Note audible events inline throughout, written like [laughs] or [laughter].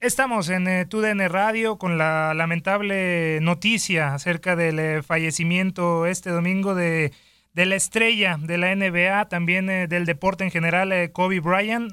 Estamos en eh, TUDN Radio con la lamentable noticia acerca del eh, fallecimiento este domingo de, de la estrella de la NBA, también eh, del deporte en general, eh, Kobe Bryant.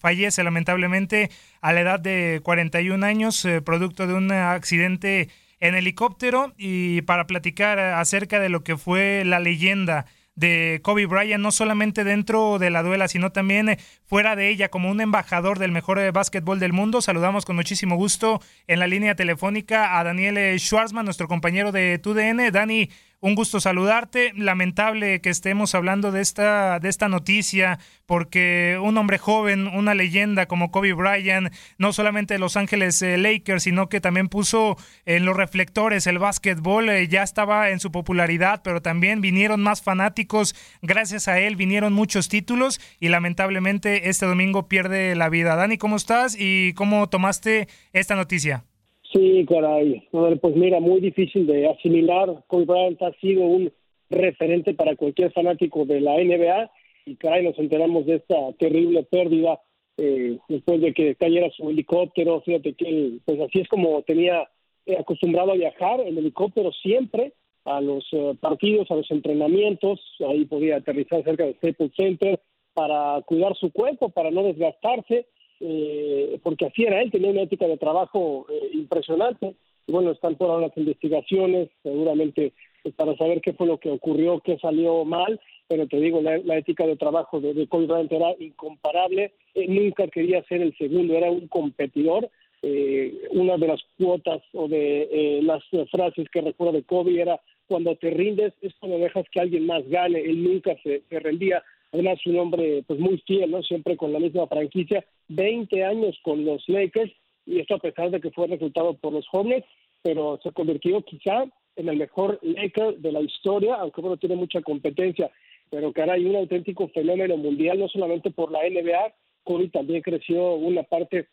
Fallece lamentablemente a la edad de 41 años, producto de un accidente en helicóptero. Y para platicar acerca de lo que fue la leyenda de Kobe Bryant, no solamente dentro de la duela, sino también eh, fuera de ella, como un embajador del mejor eh, básquetbol del mundo. Saludamos con muchísimo gusto en la línea telefónica a Daniel eh, Schwarzman, nuestro compañero de TUDN. Dani, un gusto saludarte. Lamentable que estemos hablando de esta, de esta noticia, porque un hombre joven, una leyenda como Kobe Bryant, no solamente de Los Ángeles eh, Lakers, sino que también puso en los reflectores el básquetbol, eh, ya estaba en su popularidad, pero también vinieron más fanáticos. Gracias a él vinieron muchos títulos y lamentablemente este domingo pierde la vida. Dani, ¿cómo estás y cómo tomaste esta noticia? Sí, caray. Pues mira, muy difícil de asimilar. Kobe Bryant ha sido un referente para cualquier fanático de la NBA y caray, nos enteramos de esta terrible pérdida eh, después de que cayera su helicóptero. Fíjate que él, pues así es como tenía eh, acostumbrado a viajar en helicóptero siempre a los eh, partidos, a los entrenamientos. Ahí podía aterrizar cerca del Staples Center para cuidar su cuerpo, para no desgastarse eh, porque así era él, tenía una ética de trabajo eh, impresionante. Y bueno, están por ahora las investigaciones, seguramente pues, para saber qué fue lo que ocurrió, qué salió mal, pero te digo, la, la ética de trabajo de, de Kobe Bryant era incomparable, Eh, nunca quería ser el segundo, era un competidor. Eh, una de las cuotas o de eh, las frases que recuerdo de Kobe era cuando te rindes es cuando dejas que alguien más gane, él nunca se, se rendía, además un hombre pues muy fiel, ¿no? Siempre con la misma franquicia, 20 años con los Lakers y esto a pesar de que fue reclutado por los Hornets, pero se convirtió quizá en el mejor Laker de la historia, aunque bueno, tiene mucha competencia, pero caray, un auténtico fenómeno mundial, no solamente por la NBA, Kobe también creció una parte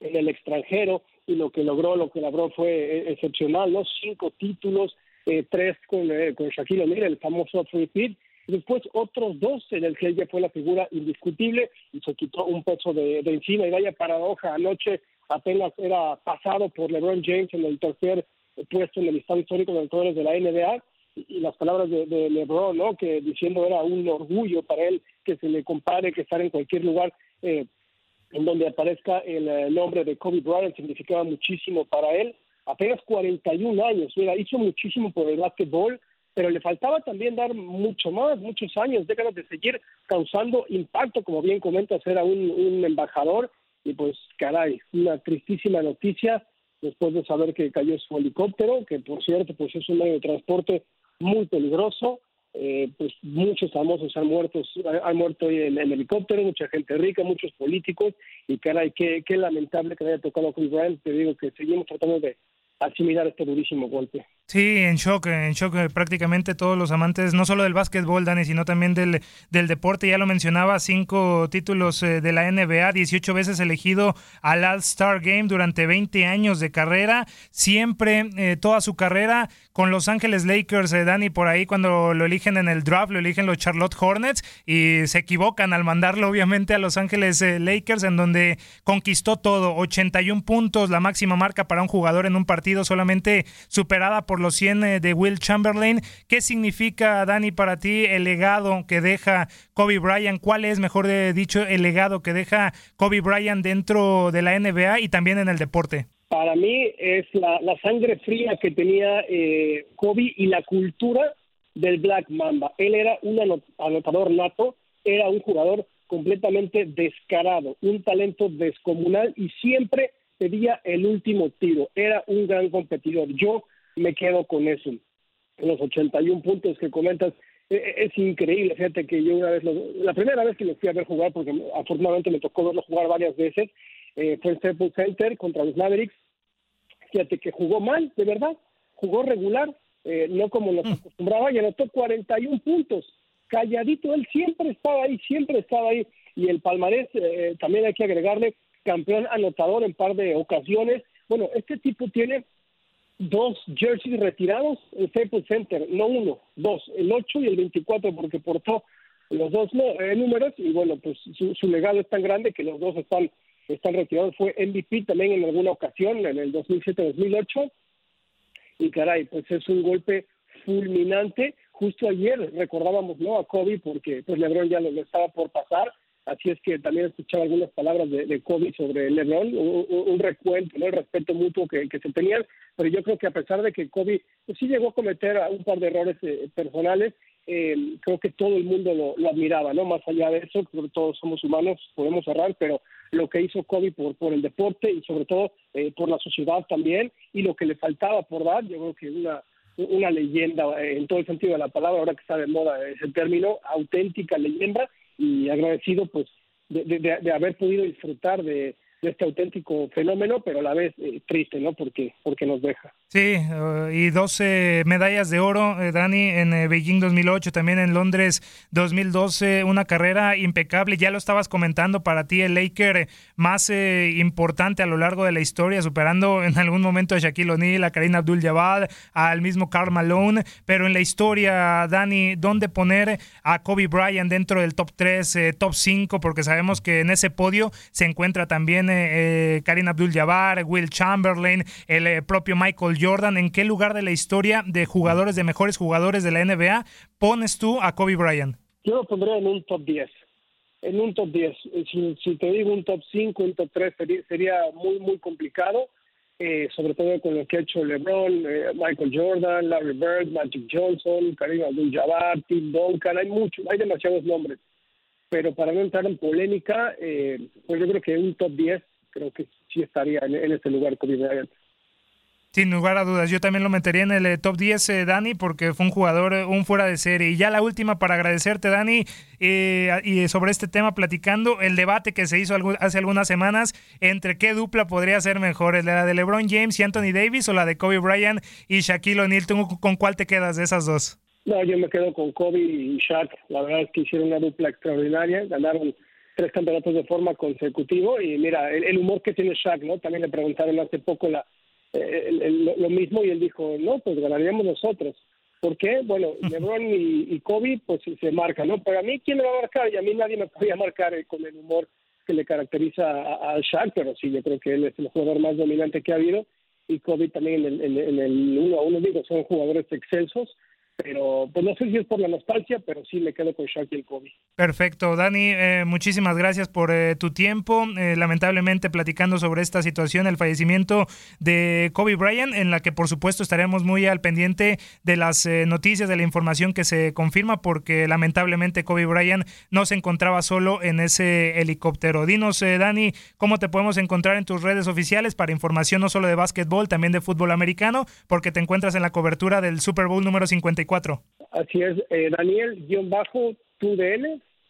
en el extranjero y lo que logró, lo que logró fue eh, excepcional, ¿no? Cinco títulos, eh, tres con, eh, con Shaquille O'Neal, el famoso y después otros dos en el que ella fue la figura indiscutible y se quitó un peso de, encima y vaya paradoja, anoche apenas era pasado por LeBron James en el tercer puesto en el listado histórico de autores de la NBA y, las palabras de, LeBron, ¿no? Que diciendo era un orgullo para él que se le compare, que estar en cualquier lugar eh, en donde aparezca el eh, nombre de Kobe Bryant significaba muchísimo para él. Apenas 41 años, mira, hizo muchísimo por el básquetbol, pero le faltaba también dar mucho más, muchos años, décadas de seguir causando impacto, como bien comenta, era un, embajador, y pues caray, una tristísima noticia después de saber que cayó su helicóptero, que por cierto pues es un medio de transporte muy peligroso, eh, pues muchos famosos han muerto, han muerto en, el helicóptero, mucha gente rica, muchos políticos, y caray, qué, qué lamentable que le haya tocado a Chris Bryant, te digo que seguimos tratando de asimilar este durísimo golpe. Sí, en shock, en shock eh, prácticamente todos los amantes, no solo del básquetbol, Dani, sino también del, del deporte. Ya lo mencionaba, cinco títulos eh, de la NBA, 18 veces elegido al All-Star Game durante 20 años de carrera, siempre, eh, toda su carrera con Los Ángeles Lakers, Dani, por ahí cuando lo eligen en el draft, lo eligen los Charlotte Hornets y se equivocan al mandarlo obviamente a Los Ángeles Lakers, en donde conquistó todo, 81 puntos, la máxima marca para un jugador en un partido, solamente superada por los 100 eh, de Will Chamberlain. ¿Qué significa, Dani, para ti el legado que deja Kobe Bryant? ¿Cuál es, mejor dicho, el legado que deja Kobe Bryant dentro de la NBA y también en el deporte? Para mí es la, sangre fría que tenía eh, Kobe y la cultura del Black Mamba. Él era un anotador nato, era un jugador completamente descarado, un talento descomunal y siempre pedía el último tiro. Era un gran competidor. Yo me quedo con eso. Los 81 puntos que comentas, e, e, es increíble. Fíjate que yo una vez, la primera vez que lo fui a ver jugar, porque afortunadamente me tocó verlo jugar varias veces, eh, fue en Staples Center contra los Mavericks. Fíjate que jugó mal, de verdad, jugó regular, eh, no como nos mm. acostumbraba, y anotó 41 puntos. Calladito, él siempre estaba ahí, siempre estaba ahí. Y el palmarés, eh, también hay que agregarle, campeón anotador en par de ocasiones. Bueno, este tipo tiene dos jerseys retirados en Staples Center, no uno, dos, el 8 y el 24, porque portó los dos eh, números y bueno, pues su, legado es tan grande que los dos están, están retirados. Fue MVP también en alguna ocasión, en el 2007-2008. Y caray, pues es un golpe fulminante. Justo ayer recordábamos ¿no? a Kobe porque pues LeBron ya lo estaba por pasar Así es que también escuchaba algunas palabras de, de Kobe sobre LeBron, un, un recuento, ¿no? el respeto mutuo que, se tenían, pero yo creo que a pesar de que Kobe pues, sí llegó a cometer un par de errores eh, personales, eh, creo que todo el mundo lo, admiraba, ¿no? Más allá de eso, creo que todos somos humanos, podemos errar, pero lo que hizo Kobe por, por el deporte y sobre todo eh, por la sociedad también, y lo que le faltaba por dar, yo creo que una, una leyenda en todo el sentido de la palabra, ahora que está de moda ese término, auténtica leyenda, y agradecido pues de, de haber podido disfrutar de, este auténtico fenómeno, pero a la vez eh, triste, ¿no? Porque, porque nos deja. Sí, uh, y 12 medallas de oro, eh, Dani, en eh, Beijing 2008, también en Londres 2012, una carrera impecable. Ya lo estabas comentando, para ti el Laker más importante a lo largo de la historia, superando en algún momento a Shaquille O'Neal, a Karina Abdul-Jabbar, al mismo Karl Malone, pero en la historia, Dani, ¿dónde poner a Kobe Bryant dentro del top 3, top 5? Porque sabemos que en ese podio se encuentra también eh, Karim Abdul-Jabbar, Will Chamberlain, el eh, propio Michael Jordan. ¿En qué lugar de la historia de jugadores, de mejores jugadores de la NBA, pones tú a Kobe Bryant? Yo lo pondría en un top 10. En un top 10. Si, te digo un top 5, un top 3, sería, muy, muy complicado. Eh, sobre todo con lo que ha hecho LeBron, eh, Michael Jordan, Larry Bird, Magic Johnson, Karim Abdul-Jabbar, Tim Duncan, hay muchos, hay demasiados nombres pero para no entrar en polémica, eh, pues yo creo que un top 10 creo que sí estaría en, en este lugar Kobe Bryant. Sin lugar a dudas, yo también lo metería en el eh, top 10, eh, Dani, porque fue un jugador, un fuera de serie. Y ya la última para agradecerte, Dani, y sobre este tema platicando, el debate que se hizo hace algunas semanas entre qué dupla podría ser mejor, la de LeBron James y Anthony Davis o la de Kobe Bryant y Shaquille O'Neal. ¿Con cuál te quedas de esas dos? No, yo me quedo con Kobe y Shaq. La verdad es que hicieron una dupla extraordinaria, ganaron tres campeonatos de forma consecutiva y mira, el, humor que tiene Shaq, ¿no? También le preguntaron hace poco la, lo mismo y él dijo, no, pues ganaríamos nosotros. ¿Por qué? Bueno, [laughs] LeBron y, Kobe pues se marcan, ¿no? Pero a mí, ¿quién me va a marcar? Y a mí nadie me podía marcar eh, con el humor que le caracteriza a, Shaq, pero sí, yo creo que él es el jugador más dominante que ha habido y Kobe también en el, en el uno a uno, digo, son jugadores excelsos pero pues no sé si es por la nostalgia, pero sí me quedo con Shaq el Kobe. Perfecto, Dani, eh, muchísimas gracias por eh, tu tiempo. Eh, lamentablemente platicando sobre esta situación, el fallecimiento de Kobe Bryant, en la que por supuesto estaremos muy al pendiente de las noticias, de la información que se confirma, porque lamentablemente Kobe Bryant no se encontraba solo en ese helicóptero. Dinos, Dani, cómo te podemos encontrar en tus redes oficiales para información no solo de básquetbol, también de fútbol americano, porque te encuentras en la cobertura del Super Bowl número 54 Así es, eh, Daniel-TUDN,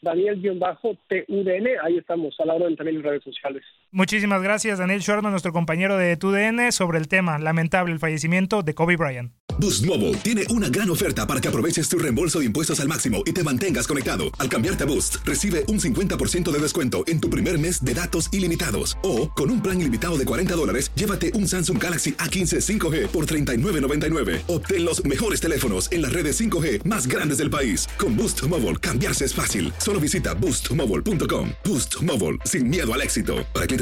Daniel-TUDN, ahí estamos, a la hora de también en redes sociales. Muchísimas gracias, Daniel Shortman, nuestro compañero de TUDN, sobre el tema lamentable, el fallecimiento de Kobe Bryant. Boost Mobile tiene una gran oferta para que aproveches tu reembolso de impuestos al máximo y te mantengas conectado. Al cambiarte a Boost, recibe un 50% de descuento en tu primer mes de datos ilimitados. O, con un plan ilimitado de 40 dólares, llévate un Samsung Galaxy A15 5G por $39.99. Obtén los mejores teléfonos en las redes 5G más grandes del país. Con Boost Mobile, cambiarse es fácil. Solo visita boostmobile.com. Boost Mobile, sin miedo al éxito. Para clientes